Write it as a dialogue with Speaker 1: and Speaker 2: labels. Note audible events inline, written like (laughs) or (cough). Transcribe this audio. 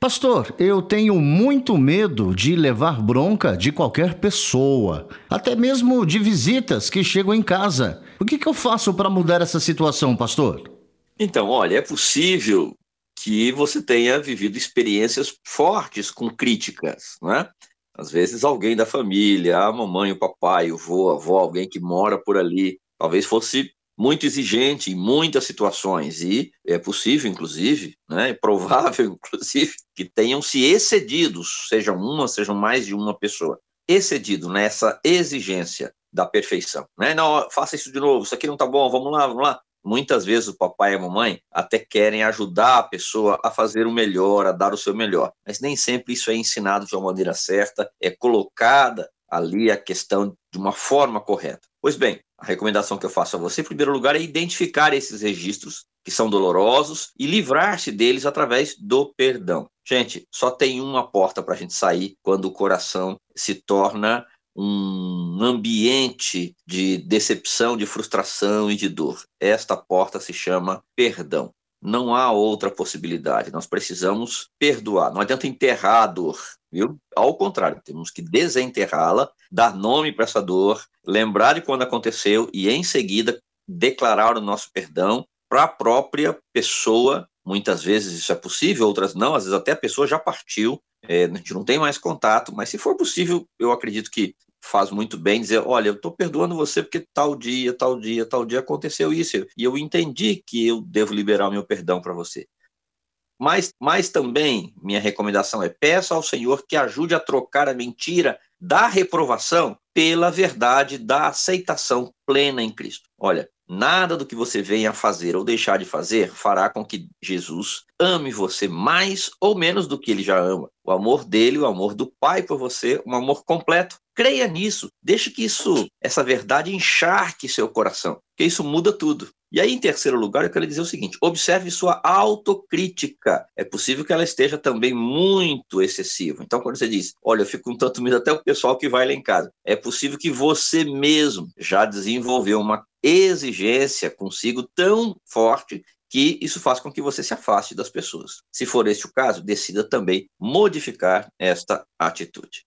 Speaker 1: Pastor, eu tenho muito medo de levar bronca de qualquer pessoa, até mesmo de visitas que chegam em casa. O que, que eu faço para mudar essa situação, pastor?
Speaker 2: Então, olha, é possível que você tenha vivido experiências fortes com críticas, né? Às vezes alguém da família, a mamãe, o papai, o vô, a avó, alguém que mora por ali, talvez fosse muito exigente em muitas situações e é possível, inclusive, né, é provável, (laughs) inclusive, que tenham se excedido, sejam uma, sejam mais de uma pessoa, excedido nessa exigência da perfeição. Né? Não, faça isso de novo, isso aqui não tá bom, vamos lá, vamos lá. Muitas vezes o papai e a mamãe até querem ajudar a pessoa a fazer o melhor, a dar o seu melhor, mas nem sempre isso é ensinado de uma maneira certa, é colocada ali a questão de uma forma correta. Pois bem, a recomendação que eu faço a você, em primeiro lugar, é identificar esses registros que são dolorosos e livrar-se deles através do perdão. Gente, só tem uma porta para a gente sair quando o coração se torna um ambiente de decepção, de frustração e de dor. Esta porta se chama perdão. Não há outra possibilidade. Nós precisamos perdoar. Não adianta enterrar a dor viu? Ao contrário, temos que desenterrá-la, dar nome para essa dor, lembrar de quando aconteceu e em seguida declarar o nosso perdão para a própria pessoa. Muitas vezes isso é possível, outras não, às vezes até a pessoa já partiu, é, a gente não tem mais contato, mas se for possível, eu acredito que faz muito bem dizer, olha, eu estou perdoando você porque tal dia, tal dia, tal dia aconteceu isso, e eu entendi que eu devo liberar o meu perdão para você. Mas, mas também, minha recomendação é: peça ao Senhor que ajude a trocar a mentira da reprovação pela verdade da aceitação plena em Cristo. Olha, nada do que você venha a fazer ou deixar de fazer fará com que Jesus ame você mais ou menos do que ele já ama. O amor dele, o amor do Pai por você, um amor completo. Creia nisso. Deixe que isso, essa verdade encharque seu coração, que isso muda tudo. E aí, em terceiro lugar, eu quero dizer o seguinte: observe sua autocrítica. É possível que ela esteja também muito excessiva. Então, quando você diz, olha, eu fico com tanto medo até o pessoal que vai lá em casa, é possível que você mesmo já desenvolveu uma exigência consigo tão forte que isso faz com que você se afaste das pessoas. Se for este o caso, decida também modificar esta atitude.